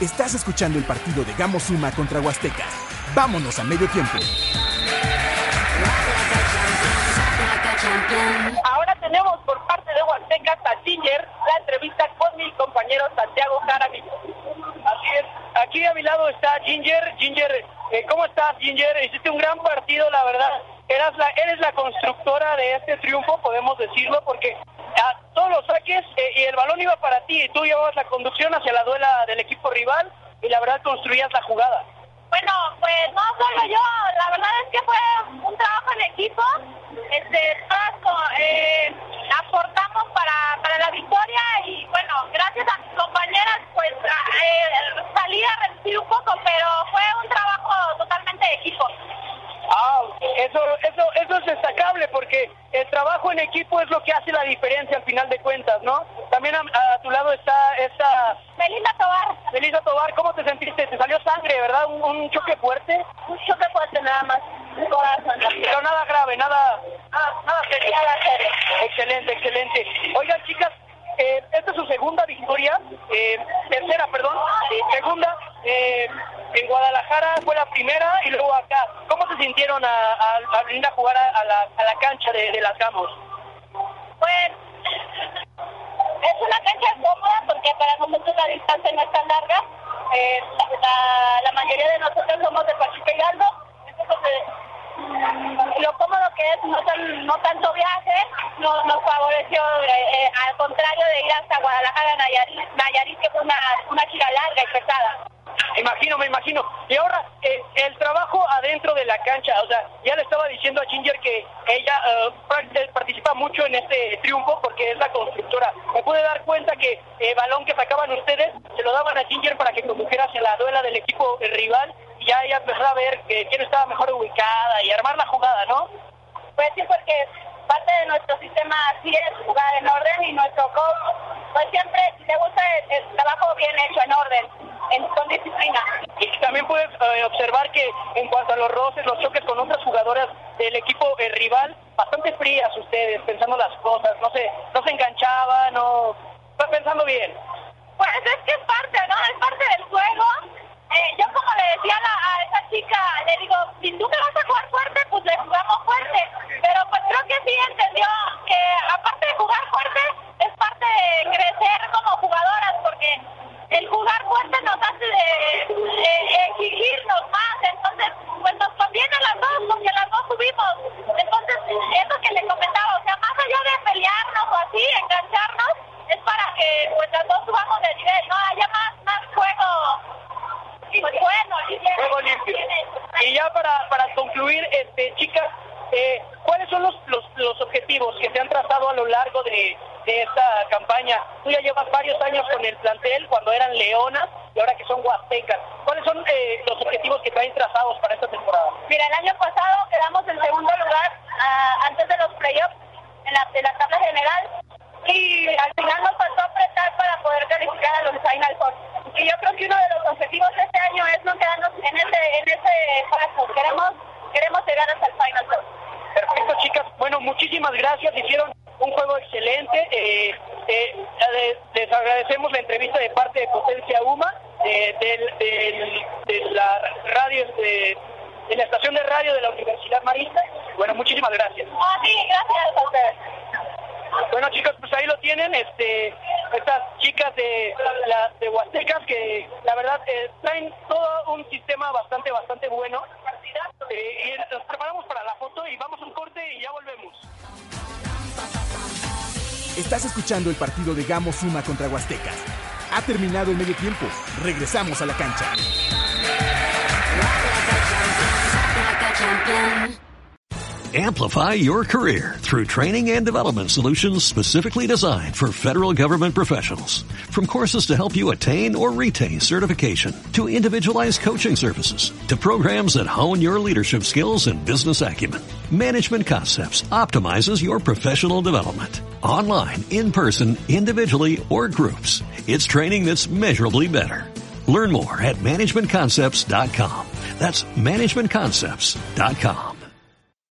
Estás escuchando el partido de Gamo Suma contra Huastecas. Vámonos a medio tiempo. Ahora tenemos por parte de Huastecas a Ginger la entrevista con mi compañero Santiago Jaramillo. Así es, aquí a mi lado está Ginger. Ginger, eh, ¿cómo estás Ginger? Hiciste un gran partido, la verdad. Eras la, eres la constructora de este triunfo, podemos decirlo, porque todos los saques eh, y el balón iba para ti y tú llevabas la conducción hacia la duela del equipo rival y la verdad construías la jugada. Bueno, pues no solo yo, la verdad es que fue un trabajo en equipo. Este, todas eh, aportamos para, para la victoria y bueno, gracias a mis compañeras pues a- eh, salí a resistir un poco, pero fue un trabajo totalmente de equipo. Ah, eso, eso, eso es destacable porque el trabajo en equipo es lo que hace la diferencia al final de cuentas, ¿no? También a, a tu lado está esta Melissa Tobar, Melissa Tobar, ¿cómo te sentiste? Te salió sangre, ¿verdad? Un, un choque fuerte, un choque fuerte nada más, corazón. pero nada grave, nada, nada, nada serio. Nada serio. Excelente, excelente. Oigan, chicas, eh, esta es su segunda victoria, eh, tercera, perdón, segunda. eh, en Guadalajara fue la primera y luego acá. ¿Cómo se sintieron a, a- al venir a jugar a, a la, a la cancha de, de las Gamos? Pues es una cancha cómoda porque para nosotros la distancia no es tan larga. Eh, la, la mayoría de nosotros somos de Pachuca Hidalgo, entonces eh, lo cómodo que es, no, tan, no tanto viaje, no- nos favoreció eh, eh, al contrario de ir hasta Guadalajara, Nayarit, Nayarit que fue una, una gira larga y pesada. Imagino, me imagino. Y ahora, el trabajo adentro de la cancha, o sea, ya le estaba diciendo a Ginger que ella eh, part- participa mucho en este triunfo porque es la constructora. Me pude dar cuenta que el balón que sacaban ustedes se lo daban a Ginger para que condujera hacia la duela del equipo eh, rival y ya ella empezó a ver que quién estaba mejor ubicada y armar la jugada, ¿no? Pues sí, porque parte de nuestro sistema así es jugar en orden y nuestro coach, pues siempre le gusta el, trabajo bien hecho en orden, en, con disciplina. Y también puedes eh, observar que en cuanto a los roces, los choques con otras jugadoras del equipo eh, rival, bastante frías ustedes, pensando las cosas, no se, no se enganchaban, no... Está pensando bien. Pues es que es parte, ¿no? Es parte del juego. Eh, yo como le decía a, la- a esa chica, le digo, si tú me vas porque las dos subimos. Entonces, eso que le comentaba, o sea, más allá de pelearnos o así, engancharnos, es para que pues las dos subamos de nivel, ¿no? Haya más, más juego. Pues bueno, y limpio. Y ya para, para concluir, este, chicas, eh, ¿cuáles son los, los, los objetivos que se han trazado a lo largo de, de esta campaña? Tú ya llevas varios años con el plantel, cuando eran leonas y ahora que son huastecas. ¿Cuáles son eh, los objetivos que traen trazados para esta temporada? Mira, el año pasado quedamos en segundo lugar ah, antes de los playoffs en la, en la tabla general y al final nos faltó apretar para poder calificar a los Final Four. Y yo creo que uno de los objetivos de este año es no quedarnos en ese, en ese paso. Queremos, queremos llegar hasta el Final Four. Perfecto, chicas. Bueno, muchísimas gracias. Hicieron un juego excelente. Eh, eh, eh, les agradecemos la entrevista de parte de Potencia Uma, eh, de la radio, de, de la estación de radio de la Universidad Marista. Bueno, muchísimas gracias. Ah, sí, gracias a ustedes. Bueno, chicos, pues ahí lo tienen, este, estas chicas de, la, de Huastecas que la verdad eh, traen todo un sistema bastante, bastante bueno. Eh, y nos preparamos para la foto y vamos a un corte y ya volvemos. Estás escuchando el partido de Gamo Suma contra Huastecas. Ha terminado el medio tiempo. Regresamos a la cancha. Amplify your career through training and development solutions specifically designed for federal government professionals. From courses to help you attain or retain certification, to individualized coaching services, to programs that hone your leadership skills and business acumen, Management Concepts optimizes your professional development. Online, in person, individually, or groups, it's training that's measurably better. Learn more at managementconcepts.com. That's managementconcepts.com.